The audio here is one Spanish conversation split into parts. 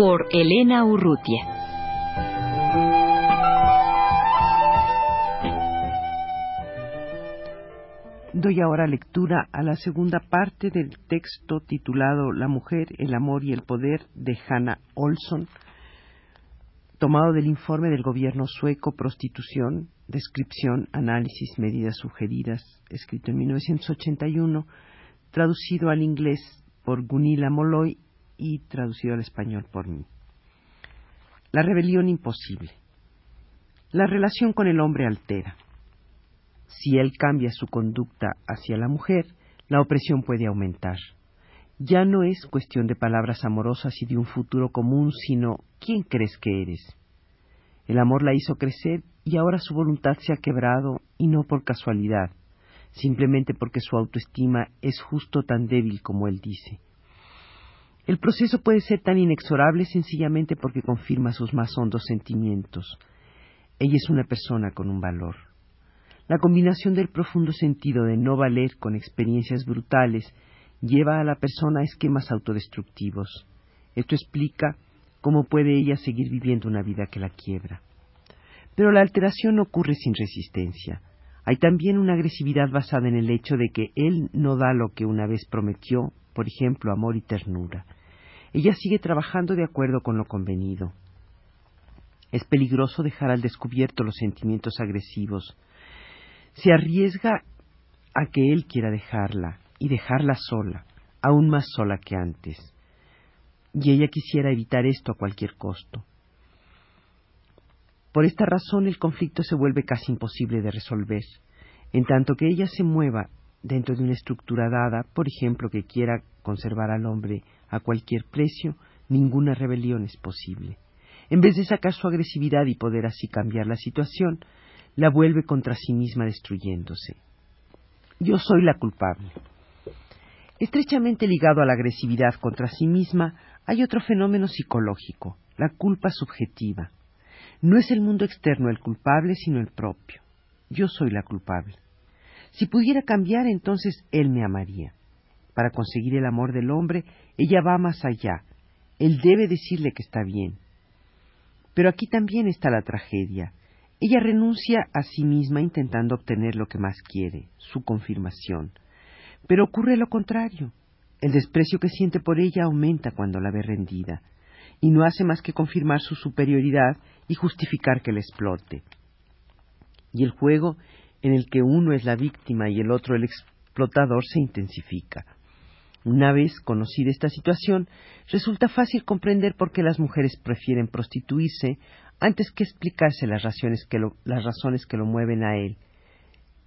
Por Elena Urrutia. Doy ahora lectura a la segunda parte del texto titulado La mujer, el amor y el poder de Hannah Olson, tomado del informe del gobierno sueco Prostitución, descripción, análisis, medidas sugeridas, escrito en 1981, traducido al inglés por Gunilla Molloy y traducido al español por mí. La rebelión imposible. La relación con el hombre altera. Si él cambia su conducta hacia la mujer, la opresión puede aumentar. Ya no es cuestión de palabras amorosas y de un futuro común, sino ¿quién crees que eres? El amor la hizo crecer y ahora su voluntad se ha quebrado y no por casualidad, simplemente porque su autoestima es justo tan débil como él dice. El proceso puede ser tan inexorable sencillamente porque confirma sus más hondos sentimientos. Ella es una persona con un valor. La combinación del profundo sentido de no valer con experiencias brutales lleva a la persona a esquemas autodestructivos. Esto explica cómo puede ella seguir viviendo una vida que la quiebra. Pero la alteración ocurre sin resistencia. Hay también una agresividad basada en el hecho de que él no da lo que una vez prometió, por ejemplo, amor y ternura. Ella sigue trabajando de acuerdo con lo convenido. Es peligroso dejar al descubierto los sentimientos agresivos, se arriesga a que él quiera dejarla y dejarla sola, aún más sola que antes. Y ella quisiera evitar esto a cualquier costo. Por esta razón el conflicto se vuelve casi imposible de resolver. En tanto que ella se mueva dentro de una estructura dada, por ejemplo, que quiera conservar al hombre a cualquier precio, ninguna rebelión es posible. En vez de sacar su agresividad y poder así cambiar la situación, la vuelve contra sí misma destruyéndose. Yo soy la culpable. Estrechamente ligado a la agresividad contra sí misma hay otro fenómeno psicológico, la culpa subjetiva. No es el mundo externo el culpable, sino el propio. Yo soy la culpable. Si pudiera cambiar, entonces él me amaría. Para conseguir el amor del hombre, ella va más allá. Él debe decirle que está bien. Pero aquí también está la tragedia. Ella renuncia a sí misma intentando obtener lo que más quiere, su confirmación. Pero ocurre lo contrario. El desprecio que siente por ella aumenta cuando la ve rendida, y no hace más que confirmar su superioridad y justificar que la explote. Y el juego en el que uno es la víctima y el otro el explotador se intensifica. Una vez conocida esta situación, resulta fácil comprender por qué las mujeres prefieren prostituirse antes que explicarse las, que las razones que lo mueven a él,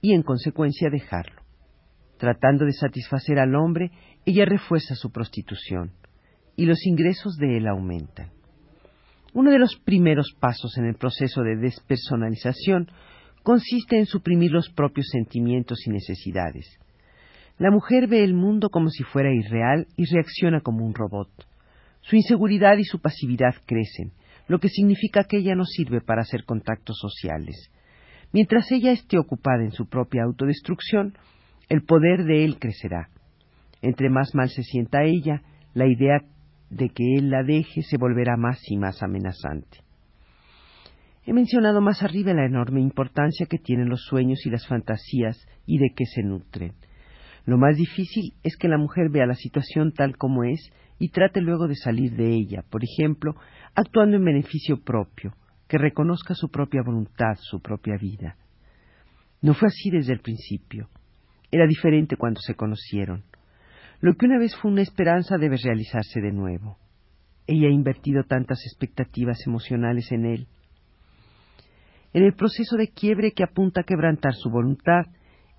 y en consecuencia dejarlo. Tratando de satisfacer al hombre, ella refuerza su prostitución, y los ingresos de él aumentan. Uno de los primeros pasos en el proceso de despersonalización consiste en suprimir los propios sentimientos y necesidades. La mujer ve el mundo como si fuera irreal y reacciona como un robot. Su inseguridad y su pasividad crecen, lo que significa que ella no sirve para hacer contactos sociales. Mientras ella esté ocupada en su propia autodestrucción, el poder de él crecerá. Entre más mal se sienta ella, la idea de que él la deje se volverá más y más amenazante. He mencionado más arriba la enorme importancia que tienen los sueños y las fantasías y de qué se nutren. Lo más difícil es que la mujer vea la situación tal como es y trate luego de salir de ella, por ejemplo, actuando en beneficio propio, que reconozca su propia voluntad, su propia vida. No fue así desde el principio. Era diferente cuando se conocieron. Lo que una vez fue una esperanza debe realizarse de nuevo. Ella ha invertido tantas expectativas emocionales en él. En el proceso de quiebre que apunta a quebrantar su voluntad,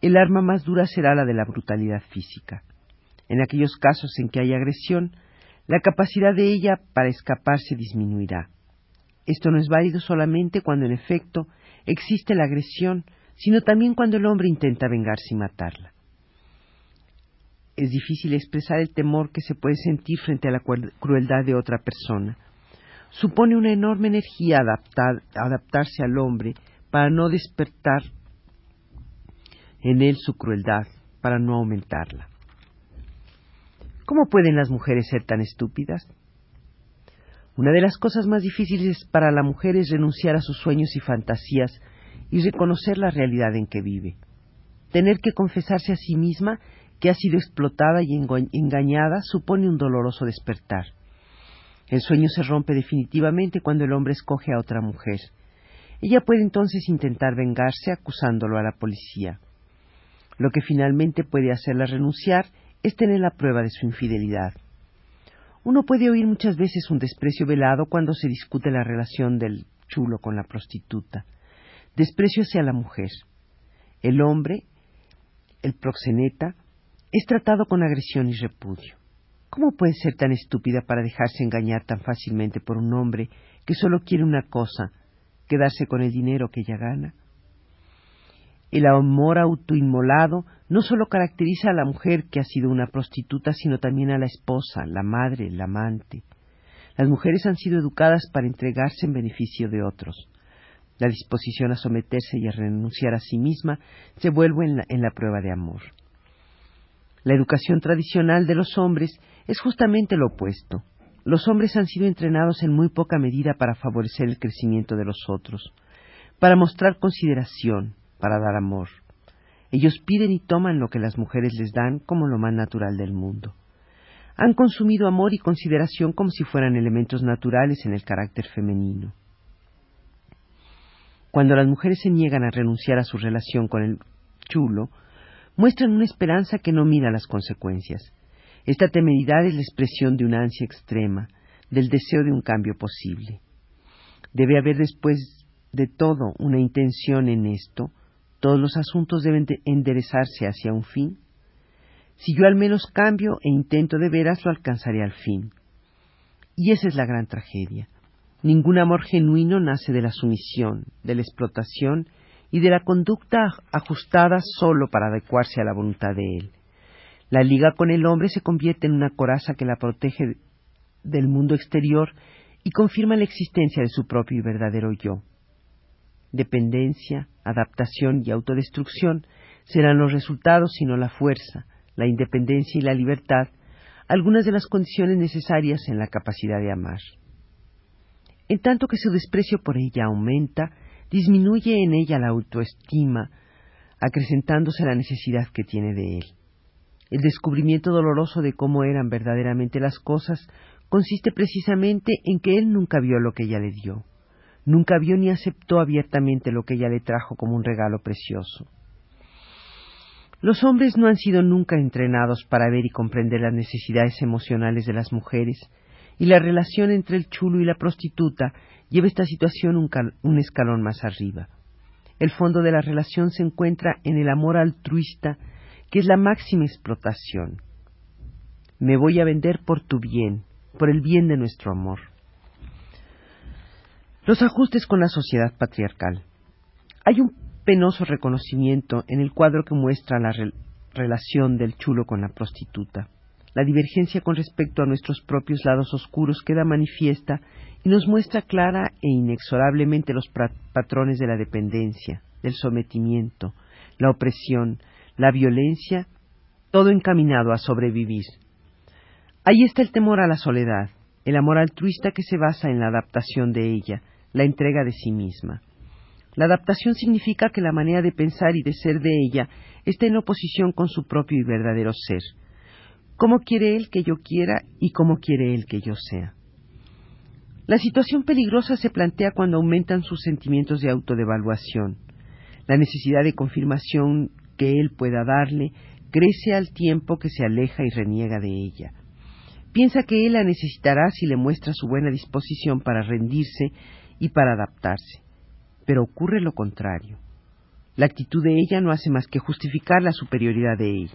el arma más dura será la de la brutalidad física. En aquellos casos en que hay agresión, la capacidad de ella para escaparse disminuirá. Esto no es válido solamente cuando en efecto existe la agresión, sino también cuando el hombre intenta vengarse y matarla. Es difícil expresar el temor que se puede sentir frente a la crueldad de otra persona. Supone una enorme energía adaptarse al hombre para no despertar en él su crueldad, para no aumentarla. ¿Cómo pueden las mujeres ser tan estúpidas? Una de las cosas más difíciles para la mujer es renunciar a sus sueños y fantasías y reconocer la realidad en que vive. Tener que confesarse a sí misma que ha sido explotada y engañada supone un doloroso despertar. El sueño se rompe definitivamente cuando el hombre escoge a otra mujer. Ella puede entonces intentar vengarse acusándolo a la policía. Lo que finalmente puede hacerla renunciar es tener la prueba de su infidelidad. Uno puede oír muchas veces un desprecio velado cuando se discute la relación del chulo con la prostituta. Desprecio hacia la mujer. El hombre, el proxeneta, es tratado con agresión y repudio. ¿Cómo puede ser tan estúpida para dejarse engañar tan fácilmente por un hombre que solo quiere una cosa, quedarse con el dinero que ella gana? El amor autoinmolado no solo caracteriza a la mujer que ha sido una prostituta, sino también a la esposa, la madre, la amante. Las mujeres han sido educadas para entregarse en beneficio de otros. La disposición a someterse y a renunciar a sí misma se vuelve en la, en la prueba de amor. La educación tradicional de los hombres es justamente lo opuesto. Los hombres han sido entrenados en muy poca medida para favorecer el crecimiento de los otros, para mostrar consideración, para dar amor. Ellos piden y toman lo que las mujeres les dan como lo más natural del mundo. Han consumido amor y consideración como si fueran elementos naturales en el carácter femenino. Cuando las mujeres se niegan a renunciar a su relación con el chulo, muestran una esperanza que no mira las consecuencias. Esta temeridad es la expresión de una ansia extrema, del deseo de un cambio posible. Debe haber después de todo una intención en esto, todos los asuntos deben enderezarse hacia un fin. Si yo al menos cambio e intento de veras, lo alcanzaré al fin. Y esa es la gran tragedia. Ningún amor genuino nace de la sumisión, de la explotación y de la conducta ajustada solo para adecuarse a la voluntad de él. La liga con el hombre se convierte en una coraza que la protege del mundo exterior y confirma la existencia de su propio y verdadero yo. Dependencia, adaptación y autodestrucción serán los resultados, sino la fuerza, la independencia y la libertad, algunas de las condiciones necesarias en la capacidad de amar. En tanto que su desprecio por ella aumenta, disminuye en ella la autoestima, acrecentándose la necesidad que tiene de él. El descubrimiento doloroso de cómo eran verdaderamente las cosas consiste precisamente en que él nunca vio lo que ella le dio, nunca vio ni aceptó abiertamente lo que ella le trajo como un regalo precioso. Los hombres no han sido nunca entrenados para ver y comprender las necesidades emocionales de las mujeres, y la relación entre el chulo y la prostituta lleva esta situación un, escalón más arriba. El fondo de la relación se encuentra en el amor altruista que es la máxima explotación. Me voy a vender por tu bien, por el bien de nuestro amor. Los ajustes con la sociedad patriarcal. Hay un penoso reconocimiento en el cuadro que muestra la relación del chulo con la prostituta. La divergencia con respecto a nuestros propios lados oscuros queda manifiesta y nos muestra clara e inexorablemente los patrones de la dependencia, del sometimiento, la opresión, la violencia, todo encaminado a sobrevivir. Ahí está el temor a la soledad, el amor altruista que se basa en la adaptación de ella, la entrega de sí misma. La adaptación significa que la manera de pensar y de ser de ella está en oposición con su propio y verdadero ser. ¿Cómo quiere él que yo quiera y cómo quiere él que yo sea? La situación peligrosa se plantea cuando aumentan sus sentimientos de autodevaluación. La necesidad de confirmación que él pueda darle crece al tiempo que se aleja y reniega de ella. Piensa que él la necesitará si le muestra su buena disposición para rendirse y para adaptarse. Pero ocurre lo contrario. La actitud de ella no hace más que justificar la superioridad de él.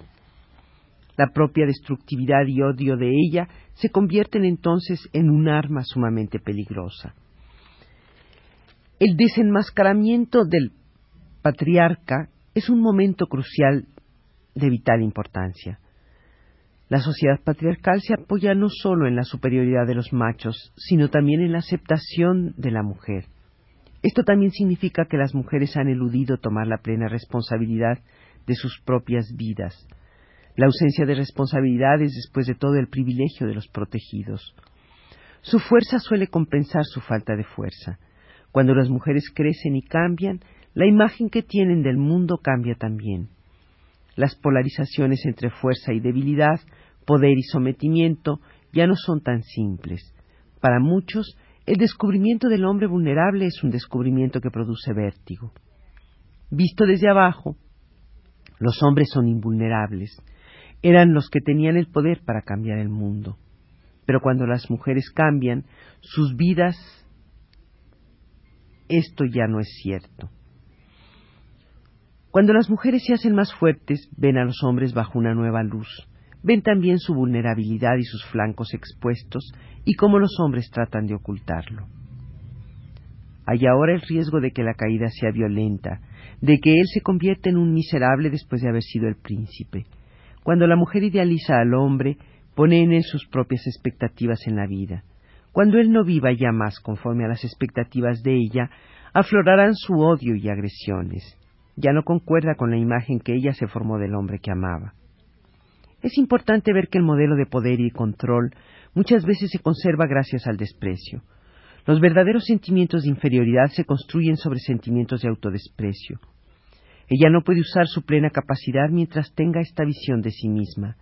La propia destructividad y odio de ella se convierten entonces en un arma sumamente peligrosa. El desenmascaramiento del patriarca es un momento crucial de vital importancia. La sociedad patriarcal se apoya no solo en la superioridad de los machos, sino también en la aceptación de la mujer. Esto también significa que las mujeres han eludido tomar la plena responsabilidad de sus propias vidas. La ausencia de responsabilidad es después de todo el privilegio de los protegidos. Su fuerza suele compensar su falta de fuerza. Cuando las mujeres crecen y cambian, la imagen que tienen del mundo cambia también. Las polarizaciones entre fuerza y debilidad, poder y sometimiento ya no son tan simples. Para muchos, el descubrimiento del hombre vulnerable es un descubrimiento que produce vértigo. Visto desde abajo, los hombres son invulnerables. Eran los que tenían el poder para cambiar el mundo. Pero cuando las mujeres cambian, sus vidas, esto ya no es cierto. Cuando las mujeres se hacen más fuertes, ven a los hombres bajo una nueva luz, ven también su vulnerabilidad y sus flancos expuestos y cómo los hombres tratan de ocultarlo. Hay ahora el riesgo de que la caída sea violenta, de que él se convierta en un miserable después de haber sido el príncipe. Cuando la mujer idealiza al hombre, pone en él sus propias expectativas en la vida. Cuando él no viva ya más conforme a las expectativas de ella, aflorarán su odio y agresiones ya no concuerda con la imagen que ella se formó del hombre que amaba. Es importante ver que el modelo de poder y control muchas veces se conserva gracias al desprecio. Los verdaderos sentimientos de inferioridad se construyen sobre sentimientos de autodesprecio. Ella no puede usar su plena capacidad mientras tenga esta visión de sí misma.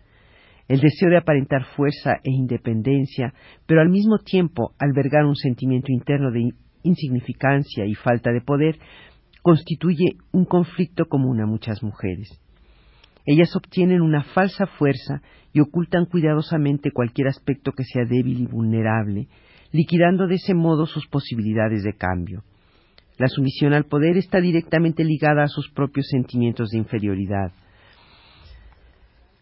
El deseo de aparentar fuerza e independencia, pero al mismo tiempo albergar un sentimiento interno de insignificancia y falta de poder, constituye un conflicto común a muchas mujeres. Ellas obtienen una falsa fuerza y ocultan cuidadosamente cualquier aspecto que sea débil y vulnerable, liquidando de ese modo sus posibilidades de cambio. La sumisión al poder está directamente ligada a sus propios sentimientos de inferioridad.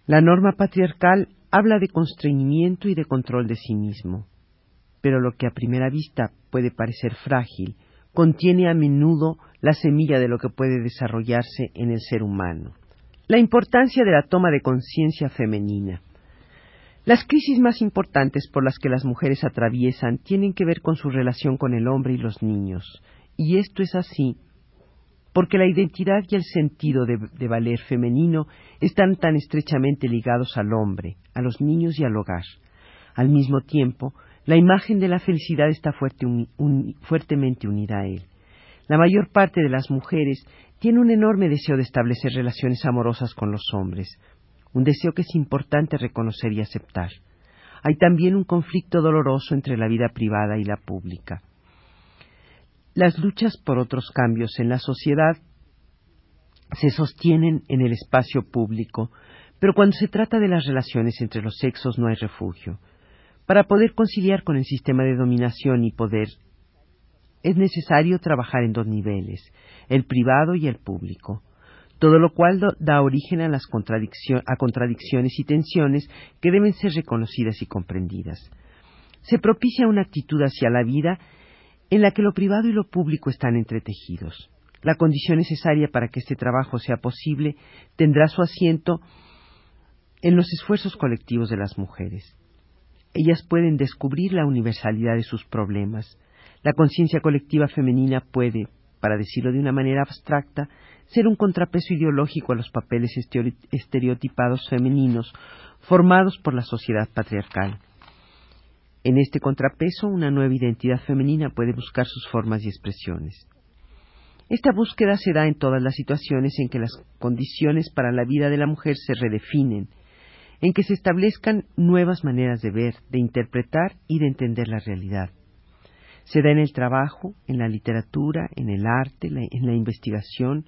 La norma patriarcal habla de constreñimiento y de control de sí mismo, pero lo que a primera vista puede parecer frágil contiene a menudo la semilla de lo que puede desarrollarse en el ser humano. La importancia de la toma de conciencia femenina. Las crisis más importantes por las que las mujeres atraviesan tienen que ver con su relación con el hombre y los niños. Y esto es así porque la identidad y el sentido de, valer femenino están tan estrechamente ligados al hombre, a los niños y al hogar. Al mismo tiempo, la imagen de la felicidad está fuertemente unida a él. La mayor parte de las mujeres tiene un enorme deseo de establecer relaciones amorosas con los hombres, un deseo que es importante reconocer y aceptar. Hay también un conflicto doloroso entre la vida privada y la pública. Las luchas por otros cambios en la sociedad se sostienen en el espacio público, pero cuando se trata de las relaciones entre los sexos no hay refugio. Para poder conciliar con el sistema de dominación y poder, es necesario trabajar en dos niveles, el privado y el público, todo lo cual da origen a, las a contradicciones y tensiones que deben ser reconocidas y comprendidas. Se propicia una actitud hacia la vida en la que lo privado y lo público están entretejidos. La condición necesaria para que este trabajo sea posible tendrá su asiento en los esfuerzos colectivos de las mujeres. Ellas pueden descubrir la universalidad de sus problemas. La conciencia colectiva femenina puede, para decirlo de una manera abstracta, ser un contrapeso ideológico a los papeles estereotipados femeninos formados por la sociedad patriarcal. En este contrapeso, una nueva identidad femenina puede buscar sus formas y expresiones. Esta búsqueda se da en todas las situaciones en que las condiciones para la vida de la mujer se redefinen en que se establezcan nuevas maneras de ver, de interpretar y de entender la realidad. Se da en el trabajo, en la literatura, en el arte, en la investigación,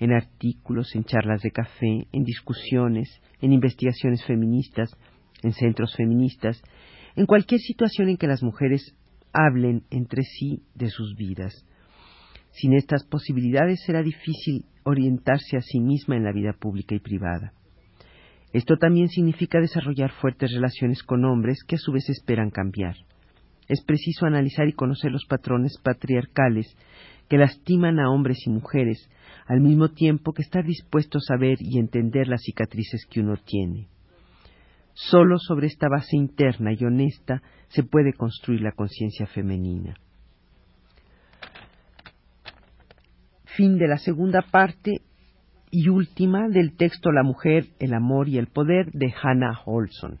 en artículos, en charlas de café, en discusiones, en investigaciones feministas, en centros feministas, en cualquier situación en que las mujeres hablen entre sí de sus vidas. Sin estas posibilidades será difícil orientarse a sí misma en la vida pública y privada. Esto también significa desarrollar fuertes relaciones con hombres que a su vez esperan cambiar. Es preciso analizar y conocer los patrones patriarcales que lastiman a hombres y mujeres, al mismo tiempo que estar dispuestos a ver y entender las cicatrices que uno tiene. Solo sobre esta base interna y honesta se puede construir la conciencia femenina. Fin de la segunda parte y última del texto La mujer, el amor y el poder de Hannah Olson.